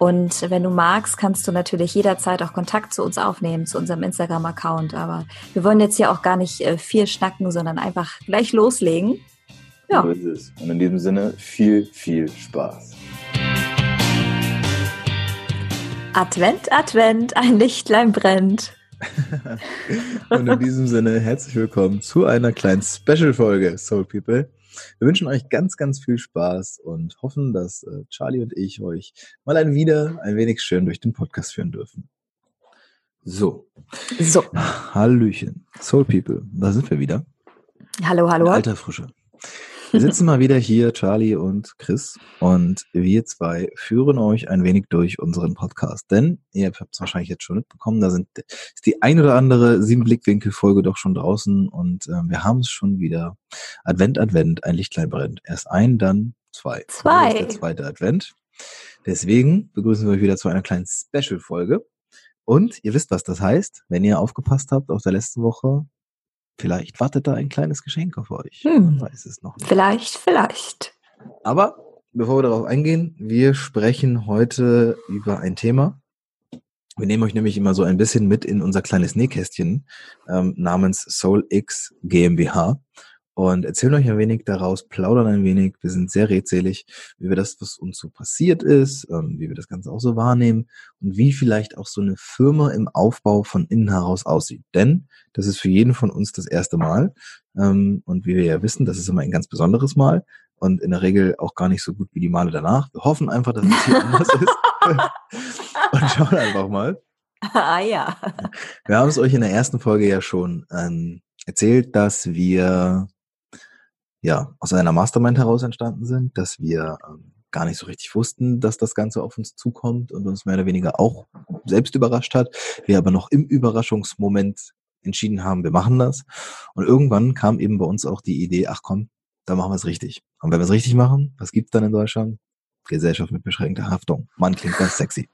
Und wenn du magst, kannst du natürlich jederzeit auch Kontakt zu uns aufnehmen, zu unserem Instagram-Account. Aber wir wollen jetzt hier auch gar nicht äh, viel schnacken, sondern einfach gleich loslegen. Ja. So ist es. Und in diesem Sinne viel, viel Spaß. Advent, Advent, ein Lichtlein brennt. Und in diesem Sinne herzlich willkommen zu einer kleinen Special-Folge, Soul People. Wir wünschen euch ganz, ganz viel Spaß und hoffen, dass äh, Charlie und ich euch mal ein wieder ein wenig schön durch den Podcast führen dürfen. So. So. Hallöchen. Soul People, da sind wir wieder. Hallo, hallo. In alter Frische. Wir sitzen mal wieder hier, Charlie und Chris, und wir zwei führen euch ein wenig durch unseren Podcast. Denn, ihr habt es wahrscheinlich jetzt schon mitbekommen, da sind, ist die ein oder andere sieben Blickwinkel-Folge doch schon draußen und äh, wir haben es schon wieder. Advent, Advent, ein Lichtlein brennt. Erst ein, dann zwei. Zwei. der zweite Advent. Deswegen begrüßen wir euch wieder zu einer kleinen Special-Folge. Und ihr wisst, was das heißt, wenn ihr aufgepasst habt auf der letzten Woche. Vielleicht wartet da ein kleines Geschenk auf euch. Hm. Man weiß es noch nicht. Vielleicht, vielleicht. Aber bevor wir darauf eingehen, wir sprechen heute über ein Thema. Wir nehmen euch nämlich immer so ein bisschen mit in unser kleines Nähkästchen ähm, namens Soul X GmbH und erzählen euch ein wenig daraus, plaudern ein wenig. Wir sind sehr redselig, wie wir das, was uns so passiert ist, ähm, wie wir das Ganze auch so wahrnehmen und wie vielleicht auch so eine Firma im Aufbau von innen heraus aussieht. Denn das ist für jeden von uns das erste Mal. Ähm, und wie wir ja wissen, das ist immer ein ganz besonderes Mal und in der Regel auch gar nicht so gut wie die Male danach. Wir hoffen einfach, dass es hier anders ist. und schauen einfach mal. Ah ja. Wir haben es euch in der ersten Folge ja schon ähm, erzählt, dass wir ja aus einer Mastermind heraus entstanden sind, dass wir ähm, gar nicht so richtig wussten, dass das Ganze auf uns zukommt und uns mehr oder weniger auch selbst überrascht hat. Wir aber noch im Überraschungsmoment entschieden haben, wir machen das. Und irgendwann kam eben bei uns auch die Idee, ach komm, da machen wir es richtig. Und wenn wir es richtig machen, was gibt's dann in Deutschland? Gesellschaft mit beschränkter Haftung. Mann, klingt ganz sexy.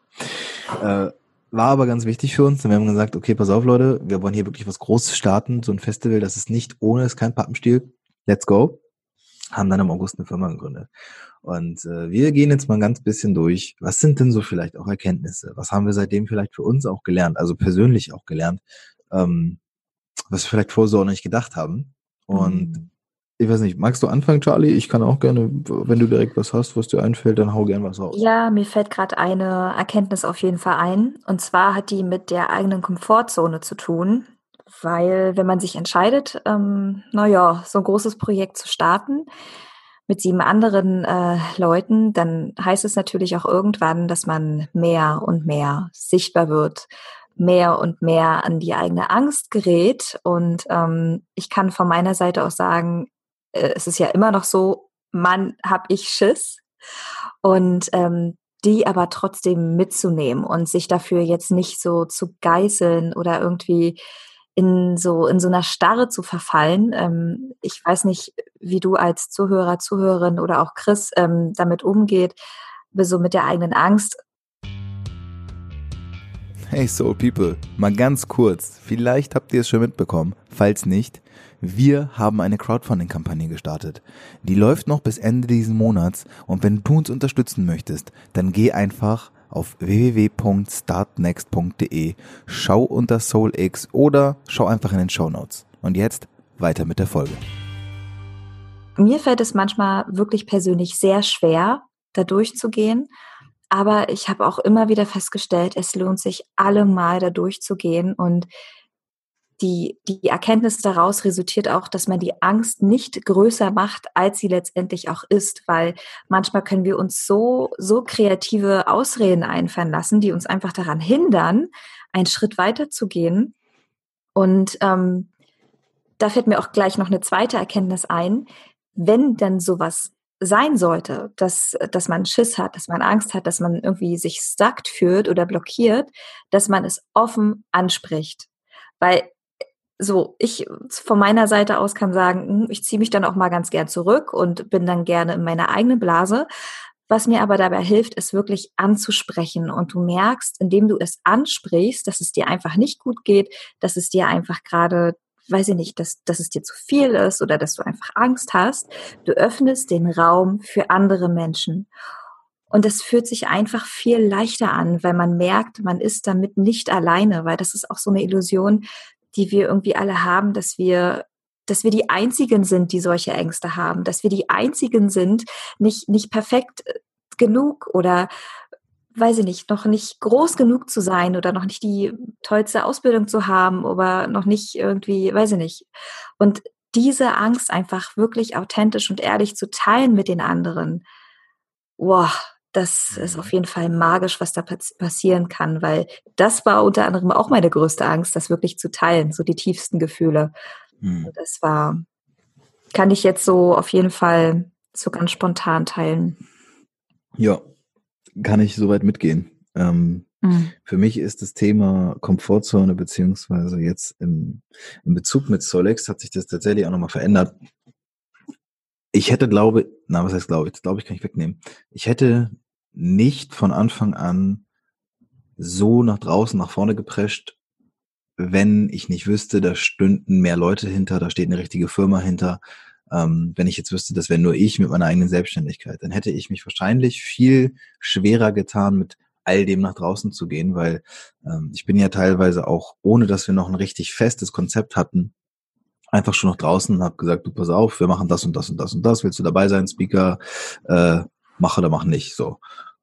Äh, war aber ganz wichtig für uns. Und wir haben gesagt, okay, pass auf, Leute, wir wollen hier wirklich was Großes starten, so ein Festival, das ist nicht ohne, ist kein Pappenstiel let's go. Haben dann im August eine Firma gegründet. Und äh, wir gehen jetzt mal ein ganz bisschen durch. Was sind denn so vielleicht auch Erkenntnisse? Was haben wir seitdem vielleicht für uns auch gelernt, also persönlich auch gelernt, ähm, was wir vielleicht vorher so auch nicht gedacht haben? Und mhm. ich weiß nicht, magst du anfangen, Charlie? Ich kann auch gerne, wenn du direkt was hast, was dir einfällt, dann hau gern was raus. Ja, mir fällt gerade eine Erkenntnis auf jeden Fall ein. Und zwar hat die mit der eigenen Komfortzone zu tun weil wenn man sich entscheidet, ähm, naja, so ein großes Projekt zu starten mit sieben anderen äh, Leuten, dann heißt es natürlich auch irgendwann, dass man mehr und mehr sichtbar wird, mehr und mehr an die eigene Angst gerät. Und ähm, ich kann von meiner Seite auch sagen, äh, es ist ja immer noch so, man hab ich Schiss. Und ähm, die aber trotzdem mitzunehmen und sich dafür jetzt nicht so zu geißeln oder irgendwie in so in so einer Starre zu verfallen. Ähm, ich weiß nicht, wie du als Zuhörer, Zuhörerin oder auch Chris ähm, damit umgeht, so mit der eigenen Angst. Hey Soul People, mal ganz kurz, vielleicht habt ihr es schon mitbekommen, falls nicht, wir haben eine Crowdfunding-Kampagne gestartet. Die läuft noch bis Ende diesen Monats und wenn du uns unterstützen möchtest, dann geh einfach auf www.startnext.de, schau unter SoulX oder schau einfach in den Show Notes. Und jetzt weiter mit der Folge. Mir fällt es manchmal wirklich persönlich sehr schwer, da durchzugehen. Aber ich habe auch immer wieder festgestellt, es lohnt sich allemal da durchzugehen und die, die Erkenntnis daraus resultiert auch, dass man die Angst nicht größer macht, als sie letztendlich auch ist, weil manchmal können wir uns so, so kreative Ausreden einfallen lassen, die uns einfach daran hindern, einen Schritt weiter zu gehen. Und ähm, da fällt mir auch gleich noch eine zweite Erkenntnis ein. Wenn dann sowas sein sollte, dass, dass man Schiss hat, dass man Angst hat, dass man irgendwie sich stuckt fühlt oder blockiert, dass man es offen anspricht. Weil so, ich von meiner Seite aus kann sagen, hm, ich ziehe mich dann auch mal ganz gern zurück und bin dann gerne in meiner eigenen Blase. Was mir aber dabei hilft, ist wirklich anzusprechen. Und du merkst, indem du es ansprichst, dass es dir einfach nicht gut geht, dass es dir einfach gerade, weiß ich nicht, dass, dass es dir zu viel ist oder dass du einfach Angst hast. Du öffnest den Raum für andere Menschen. Und es fühlt sich einfach viel leichter an, weil man merkt, man ist damit nicht alleine, weil das ist auch so eine Illusion, die wir irgendwie alle haben, dass wir dass wir die einzigen sind, die solche Ängste haben, dass wir die einzigen sind, nicht nicht perfekt äh, genug oder weiß ich nicht, noch nicht groß genug zu sein oder noch nicht die tollste Ausbildung zu haben oder noch nicht irgendwie, weiß ich nicht. Und diese Angst einfach wirklich authentisch und ehrlich zu teilen mit den anderen, wow, das ist auf mhm. jeden Fall magisch, was da passieren kann, weil das war unter anderem auch meine größte Angst, das wirklich zu teilen, so die tiefsten Gefühle. Mhm. Das war, kann ich jetzt so auf jeden Fall so ganz spontan teilen. Ja, kann ich soweit mitgehen. Ähm, mhm. Für mich ist das Thema Komfortzone beziehungsweise jetzt im, im Bezug mit Solex hat sich das tatsächlich auch nochmal verändert. Ich hätte glaube, na was heißt glaube ich, das glaube ich kann ich wegnehmen. Ich hätte nicht von Anfang an so nach draußen, nach vorne geprescht, wenn ich nicht wüsste, da stünden mehr Leute hinter, da steht eine richtige Firma hinter. Ähm, wenn ich jetzt wüsste, das wäre nur ich mit meiner eigenen Selbstständigkeit, dann hätte ich mich wahrscheinlich viel schwerer getan, mit all dem nach draußen zu gehen, weil ähm, ich bin ja teilweise auch, ohne dass wir noch ein richtig festes Konzept hatten, einfach schon noch draußen und habe gesagt, du pass auf, wir machen das und das und das und das, willst du dabei sein, Speaker, äh, mach oder mach nicht, so.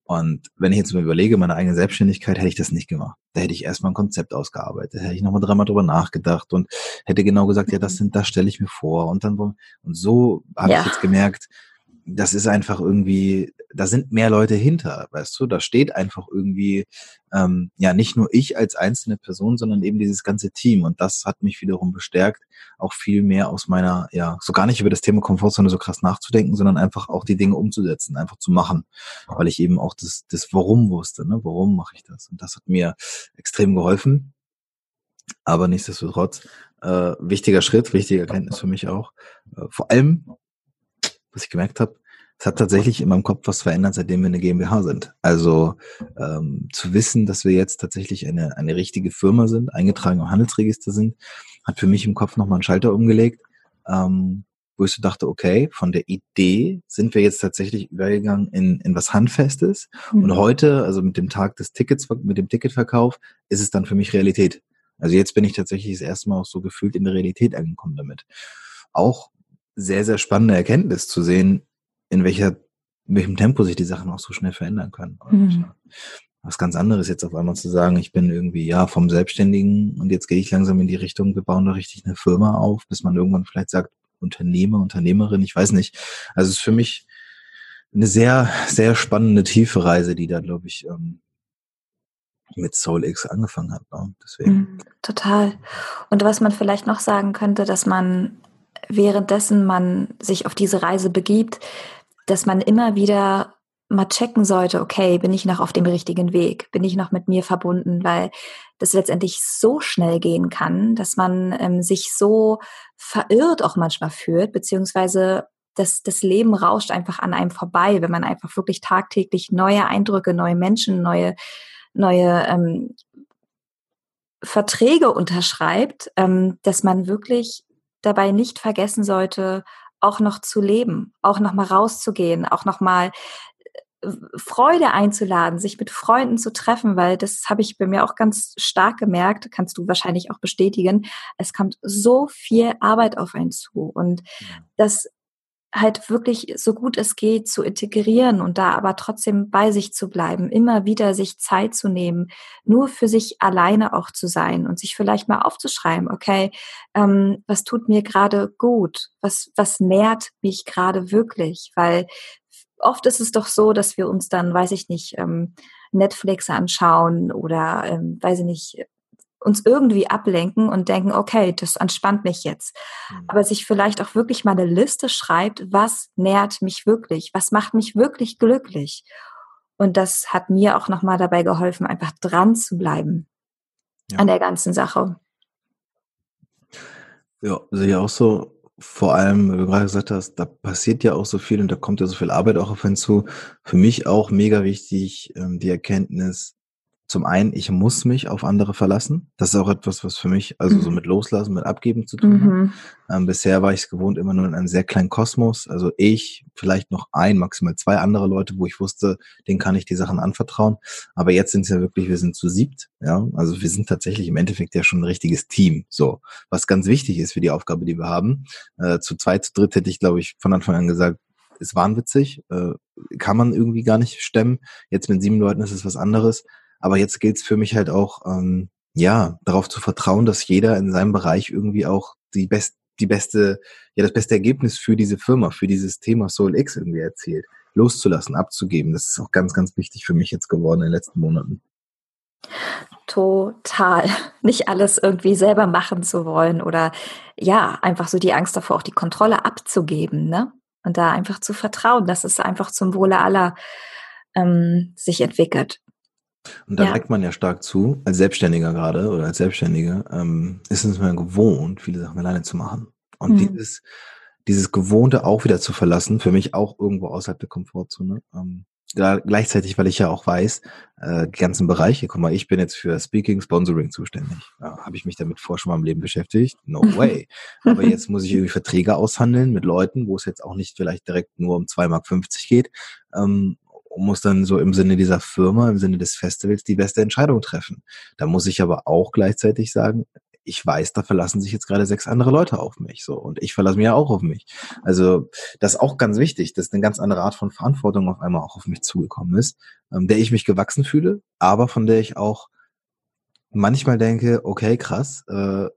Und wenn ich jetzt mal überlege, meine eigene Selbstständigkeit, hätte ich das nicht gemacht. Da hätte ich erstmal ein Konzept ausgearbeitet, hätte ich nochmal dreimal drüber nachgedacht und hätte genau gesagt, ja, das mhm. sind, das stelle ich mir vor. Und dann, und so habe ja. ich jetzt gemerkt, das ist einfach irgendwie, da sind mehr Leute hinter, weißt du, da steht einfach irgendwie, ähm, ja, nicht nur ich als einzelne Person, sondern eben dieses ganze Team. Und das hat mich wiederum bestärkt, auch viel mehr aus meiner, ja, so gar nicht über das Thema Komfortzone so krass nachzudenken, sondern einfach auch die Dinge umzusetzen, einfach zu machen, weil ich eben auch das, das Warum wusste, ne, warum mache ich das? Und das hat mir extrem geholfen. Aber nichtsdestotrotz, äh, wichtiger Schritt, wichtige Erkenntnis für mich auch. Äh, vor allem was ich gemerkt habe, es hat tatsächlich in meinem Kopf was verändert, seitdem wir eine GmbH sind. Also ähm, zu wissen, dass wir jetzt tatsächlich eine, eine richtige Firma sind, eingetragen im Handelsregister sind, hat für mich im Kopf nochmal einen Schalter umgelegt, ähm, wo ich so dachte, okay, von der Idee sind wir jetzt tatsächlich übergegangen in, in was Handfestes. Mhm. Und heute, also mit dem Tag des Tickets, mit dem Ticketverkauf, ist es dann für mich Realität. Also jetzt bin ich tatsächlich das erste Mal auch so gefühlt in der Realität angekommen damit. Auch sehr, sehr spannende Erkenntnis zu sehen, in welcher, in welchem Tempo sich die Sachen auch so schnell verändern können. Mhm. was ganz anderes jetzt auf einmal zu sagen, ich bin irgendwie, ja, vom Selbstständigen und jetzt gehe ich langsam in die Richtung, wir bauen da richtig eine Firma auf, bis man irgendwann vielleicht sagt, Unternehmer, Unternehmerin, ich weiß nicht. Also es ist für mich eine sehr, sehr spannende, tiefe Reise, die da, glaube ich, ähm, mit Soul X angefangen hat. Ne? Deswegen. Mhm, total. Und was man vielleicht noch sagen könnte, dass man währenddessen man sich auf diese Reise begibt, dass man immer wieder mal checken sollte, okay, bin ich noch auf dem richtigen Weg? Bin ich noch mit mir verbunden? Weil das letztendlich so schnell gehen kann, dass man ähm, sich so verirrt auch manchmal fühlt, beziehungsweise das, das Leben rauscht einfach an einem vorbei, wenn man einfach wirklich tagtäglich neue Eindrücke, neue Menschen, neue, neue ähm, Verträge unterschreibt, ähm, dass man wirklich dabei nicht vergessen sollte, auch noch zu leben, auch noch mal rauszugehen, auch noch mal äh, Freude einzuladen, sich mit Freunden zu treffen, weil das habe ich bei mir auch ganz stark gemerkt, kannst du wahrscheinlich auch bestätigen. Es kommt so viel Arbeit auf einen zu und das halt wirklich so gut es geht zu integrieren und da aber trotzdem bei sich zu bleiben, immer wieder sich Zeit zu nehmen, nur für sich alleine auch zu sein und sich vielleicht mal aufzuschreiben, okay, ähm, was tut mir gerade gut, was, was nährt mich gerade wirklich, weil oft ist es doch so, dass wir uns dann, weiß ich nicht, ähm, Netflix anschauen oder, ähm, weiß ich nicht, uns irgendwie ablenken und denken, okay, das entspannt mich jetzt. Mhm. Aber sich vielleicht auch wirklich mal eine Liste schreibt, was nährt mich wirklich, was macht mich wirklich glücklich. Und das hat mir auch nochmal dabei geholfen, einfach dran zu bleiben ja. an der ganzen Sache. Ja, sehe ich auch so. Vor allem, wie du gerade gesagt hast, da passiert ja auch so viel und da kommt ja so viel Arbeit auch auf hinzu. Für mich auch mega wichtig, ähm, die Erkenntnis, zum einen, ich muss mich auf andere verlassen. Das ist auch etwas, was für mich also so mhm. mit Loslassen, mit Abgeben zu tun mhm. hat. Ähm, bisher war ich es gewohnt, immer nur in einem sehr kleinen Kosmos. Also ich, vielleicht noch ein, maximal zwei andere Leute, wo ich wusste, denen kann ich die Sachen anvertrauen. Aber jetzt sind es ja wirklich, wir sind zu siebt. Ja, also wir sind tatsächlich im Endeffekt ja schon ein richtiges Team. So, was ganz wichtig ist für die Aufgabe, die wir haben. Äh, zu zweit, zu dritt hätte ich, glaube ich, von Anfang an gesagt, ist wahnwitzig, äh, kann man irgendwie gar nicht stemmen. Jetzt mit sieben Leuten ist es was anderes. Aber jetzt gilt es für mich halt auch, ähm, ja, darauf zu vertrauen, dass jeder in seinem Bereich irgendwie auch die best, die beste, ja, das beste Ergebnis für diese Firma, für dieses Thema Soul X irgendwie erzielt. Loszulassen, abzugeben. Das ist auch ganz, ganz wichtig für mich jetzt geworden in den letzten Monaten. Total. Nicht alles irgendwie selber machen zu wollen oder ja, einfach so die Angst davor, auch die Kontrolle abzugeben, ne? Und da einfach zu vertrauen, dass es einfach zum Wohle aller ähm, sich entwickelt. Und da ja. neigt man ja stark zu, als Selbstständiger gerade oder als Selbstständige, ähm, ist es mir gewohnt, viele Sachen alleine zu machen. Und mhm. dieses, dieses Gewohnte auch wieder zu verlassen, für mich auch irgendwo außerhalb der Komfortzone. Ähm, gleichzeitig, weil ich ja auch weiß, äh, die ganzen Bereiche, guck mal, ich bin jetzt für Speaking, Sponsoring zuständig. Ja, Habe ich mich damit vor schon mal im Leben beschäftigt? No way. Aber jetzt muss ich irgendwie Verträge aushandeln mit Leuten, wo es jetzt auch nicht vielleicht direkt nur um 2,50 Mark geht, ähm, muss dann so im Sinne dieser Firma, im Sinne des Festivals die beste Entscheidung treffen. Da muss ich aber auch gleichzeitig sagen, ich weiß, da verlassen sich jetzt gerade sechs andere Leute auf mich, so. Und ich verlasse mich ja auch auf mich. Also, das ist auch ganz wichtig, dass eine ganz andere Art von Verantwortung auf einmal auch auf mich zugekommen ist, ähm, der ich mich gewachsen fühle, aber von der ich auch manchmal denke, okay, krass, äh,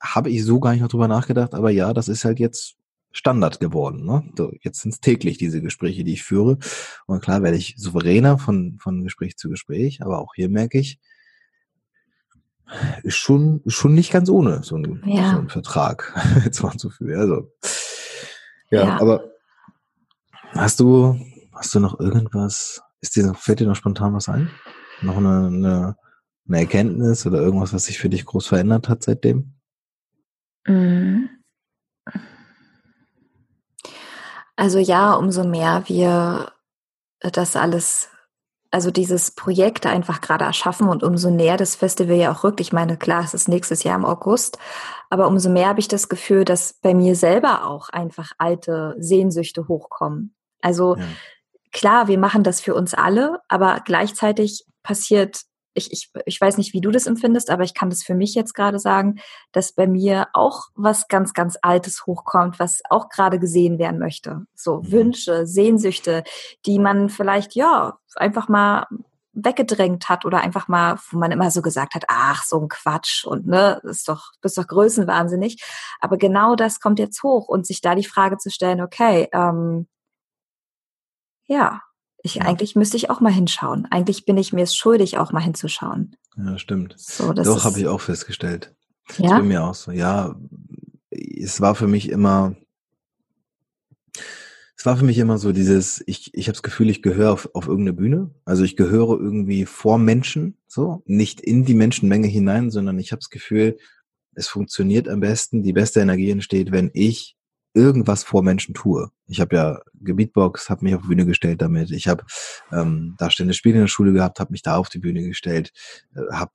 habe ich so gar nicht noch drüber nachgedacht, aber ja, das ist halt jetzt Standard geworden. Ne? So, jetzt sind es täglich diese Gespräche, die ich führe. Und klar werde ich souveräner von, von Gespräch zu Gespräch, aber auch hier merke ich, ist schon, ist schon nicht ganz ohne so ein, ja. so ein Vertrag jetzt mal zu führen. Also, ja, ja, aber hast du, hast du noch irgendwas, ist dir, fällt dir noch spontan was ein? Noch eine, eine, eine Erkenntnis oder irgendwas, was sich für dich groß verändert hat seitdem? Mhm. Also ja, umso mehr wir äh, das alles, also dieses Projekt einfach gerade erschaffen und umso näher das Festival ja auch rückt. Ich meine, klar, es ist nächstes Jahr im August, aber umso mehr habe ich das Gefühl, dass bei mir selber auch einfach alte Sehnsüchte hochkommen. Also ja. klar, wir machen das für uns alle, aber gleichzeitig passiert ich, ich, ich weiß nicht, wie du das empfindest, aber ich kann das für mich jetzt gerade sagen, dass bei mir auch was ganz, ganz Altes hochkommt, was auch gerade gesehen werden möchte. So mhm. Wünsche, Sehnsüchte, die man vielleicht, ja, einfach mal weggedrängt hat oder einfach mal, wo man immer so gesagt hat, ach, so ein Quatsch und ne, ist doch, bist doch größenwahnsinnig. Aber genau das kommt jetzt hoch und sich da die Frage zu stellen, okay, ähm, ja, ich, ja. Eigentlich müsste ich auch mal hinschauen. Eigentlich bin ich mir es schuldig, auch mal hinzuschauen. Ja, stimmt. So, Doch, habe ich auch festgestellt. Ja? Das bei mir auch so. Ja, es war für mich immer, es war für mich immer so dieses, ich, ich habe das Gefühl, ich gehöre auf, auf irgendeine Bühne. Also ich gehöre irgendwie vor Menschen, so, nicht in die Menschenmenge hinein, sondern ich habe das Gefühl, es funktioniert am besten, die beste Energie entsteht, wenn ich irgendwas vor Menschen tue. Ich habe ja Gebietbox, habe mich auf die Bühne gestellt damit. Ich habe ähm, darstellende Spiele in der Schule gehabt, habe mich da auf die Bühne gestellt, äh, habe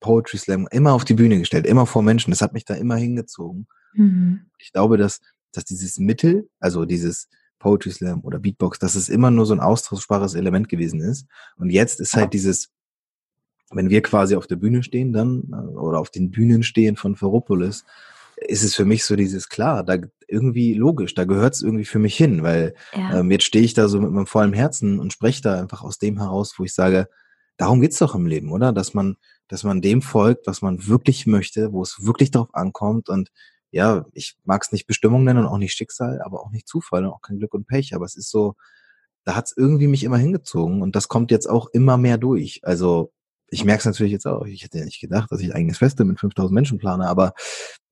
Poetry Slam immer auf die Bühne gestellt, immer vor Menschen. Das hat mich da immer hingezogen. Mhm. Ich glaube, dass, dass dieses Mittel, also dieses Poetry Slam oder Beatbox, dass es immer nur so ein austauschbares Element gewesen ist. Und jetzt ist halt dieses, wenn wir quasi auf der Bühne stehen dann, äh, oder auf den Bühnen stehen von Ferropolis, ist es für mich so dieses klar, da irgendwie logisch, da gehört es irgendwie für mich hin, weil ja. ähm, jetzt stehe ich da so mit meinem vollen Herzen und spreche da einfach aus dem heraus, wo ich sage, darum geht's doch im Leben, oder? Dass man, dass man dem folgt, was man wirklich möchte, wo es wirklich darauf ankommt und ja, ich mag es nicht Bestimmung nennen und auch nicht Schicksal, aber auch nicht Zufall und auch kein Glück und Pech, aber es ist so, da hat es irgendwie mich immer hingezogen und das kommt jetzt auch immer mehr durch. Also ich merke es natürlich jetzt auch. Ich hätte ja nicht gedacht, dass ich eigenes Feste mit 5000 Menschen plane, aber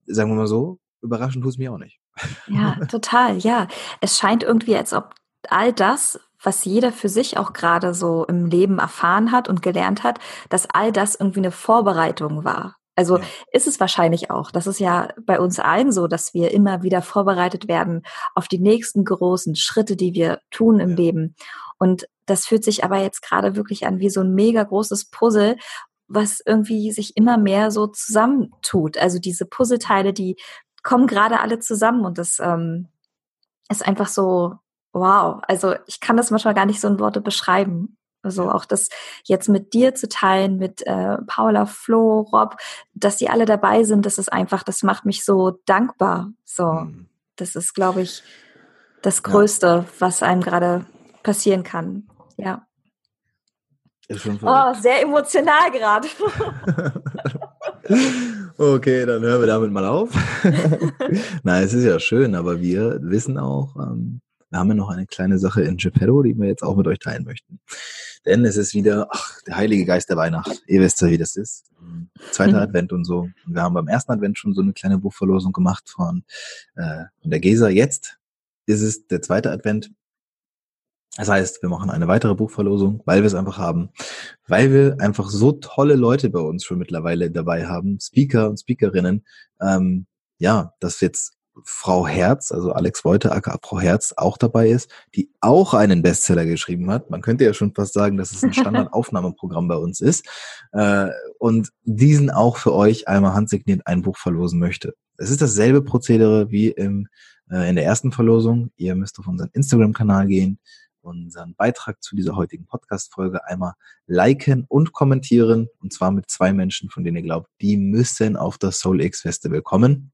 sagen wir mal so, überraschend tut es mir auch nicht. Ja, total, ja. Es scheint irgendwie, als ob all das, was jeder für sich auch gerade so im Leben erfahren hat und gelernt hat, dass all das irgendwie eine Vorbereitung war. Also ja. ist es wahrscheinlich auch. Das ist ja bei uns allen so, dass wir immer wieder vorbereitet werden auf die nächsten großen Schritte, die wir tun im ja. Leben. Und das fühlt sich aber jetzt gerade wirklich an wie so ein mega großes Puzzle, was irgendwie sich immer mehr so zusammentut. Also diese Puzzleteile, die kommen gerade alle zusammen und das ähm, ist einfach so, wow. Also ich kann das manchmal gar nicht so in Worte beschreiben. Also auch das jetzt mit dir zu teilen, mit äh, Paula, Flo, Rob, dass die alle dabei sind, das ist einfach, das macht mich so dankbar. So, mhm. das ist, glaube ich, das Größte, ja. was einem gerade passieren kann. Ja. oh, sehr emotional gerade. okay, dann hören wir damit mal auf. Nein, es ist ja schön, aber wir wissen auch, ähm, wir haben ja noch eine kleine Sache in Geppetto, die wir jetzt auch mit euch teilen möchten. Denn es ist wieder, ach, der Heilige Geist der Weihnacht. Ihr wisst ja, wie das ist. Zweiter mhm. Advent und so. Und wir haben beim ersten Advent schon so eine kleine Buchverlosung gemacht von, äh, von der Gesa. Jetzt ist es der zweite Advent. Das heißt, wir machen eine weitere Buchverlosung, weil wir es einfach haben, weil wir einfach so tolle Leute bei uns schon mittlerweile dabei haben, Speaker und Speakerinnen, ähm, ja, dass jetzt Frau Herz, also Alex Wolter, aka Frau Herz, auch dabei ist, die auch einen Bestseller geschrieben hat. Man könnte ja schon fast sagen, dass es ein Standardaufnahmeprogramm bei uns ist. Äh, und diesen auch für euch einmal handsigniert ein Buch verlosen möchte. Es ist dasselbe Prozedere wie im, äh, in der ersten Verlosung. Ihr müsst auf unseren Instagram-Kanal gehen, unseren Beitrag zu dieser heutigen Podcast-Folge einmal liken und kommentieren. Und zwar mit zwei Menschen, von denen ihr glaubt, die müssen auf das Soul X Festival kommen.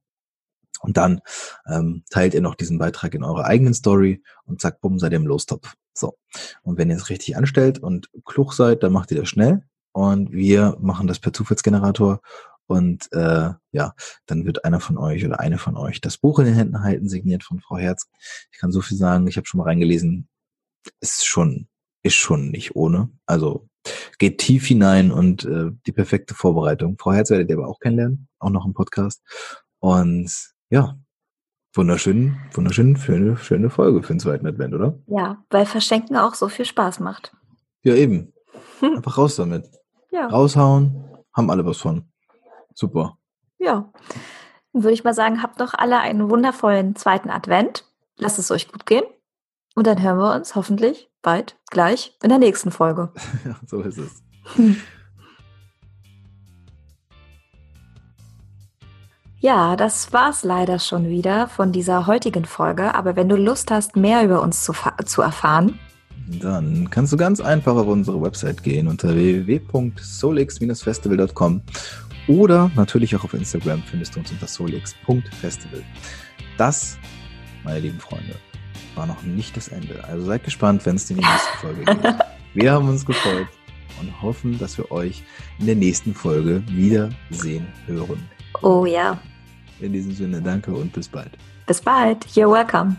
Und dann ähm, teilt ihr noch diesen Beitrag in eurer eigenen Story und zack, bumm, seid ihr im Lostopf. So. Und wenn ihr es richtig anstellt und klug seid, dann macht ihr das schnell. Und wir machen das per Zufallsgenerator. Und äh, ja, dann wird einer von euch oder eine von euch das Buch in den Händen halten, signiert von Frau Herz. Ich kann so viel sagen, ich habe schon mal reingelesen, ist schon, ist schon nicht ohne. Also geht tief hinein und äh, die perfekte Vorbereitung. Frau Herz werdet ihr aber auch kennenlernen, auch noch im Podcast. Und ja, wunderschön, wunderschön, schöne, schöne Folge für den zweiten Advent, oder? Ja, weil Verschenken auch so viel Spaß macht. Ja, eben. Einfach raus damit. Ja. Raushauen, haben alle was von. Super. Ja. Dann würde ich mal sagen, habt doch alle einen wundervollen zweiten Advent. Lasst es euch gut gehen. Und dann hören wir uns hoffentlich bald gleich in der nächsten Folge. ja, so ist es. Ja, das war's leider schon wieder von dieser heutigen Folge. Aber wenn du Lust hast, mehr über uns zu, zu erfahren, dann kannst du ganz einfach auf unsere Website gehen unter www.solix-festival.com oder natürlich auch auf Instagram findest du uns unter solix.festival. Das, meine lieben Freunde, war noch nicht das Ende. Also seid gespannt, wenn es in die nächste Folge geht. Wir haben uns gefreut und hoffen, dass wir euch in der nächsten Folge wiedersehen hören. Oh ja. In diesem Sinne, danke und bis bald. Bis bald. You're welcome.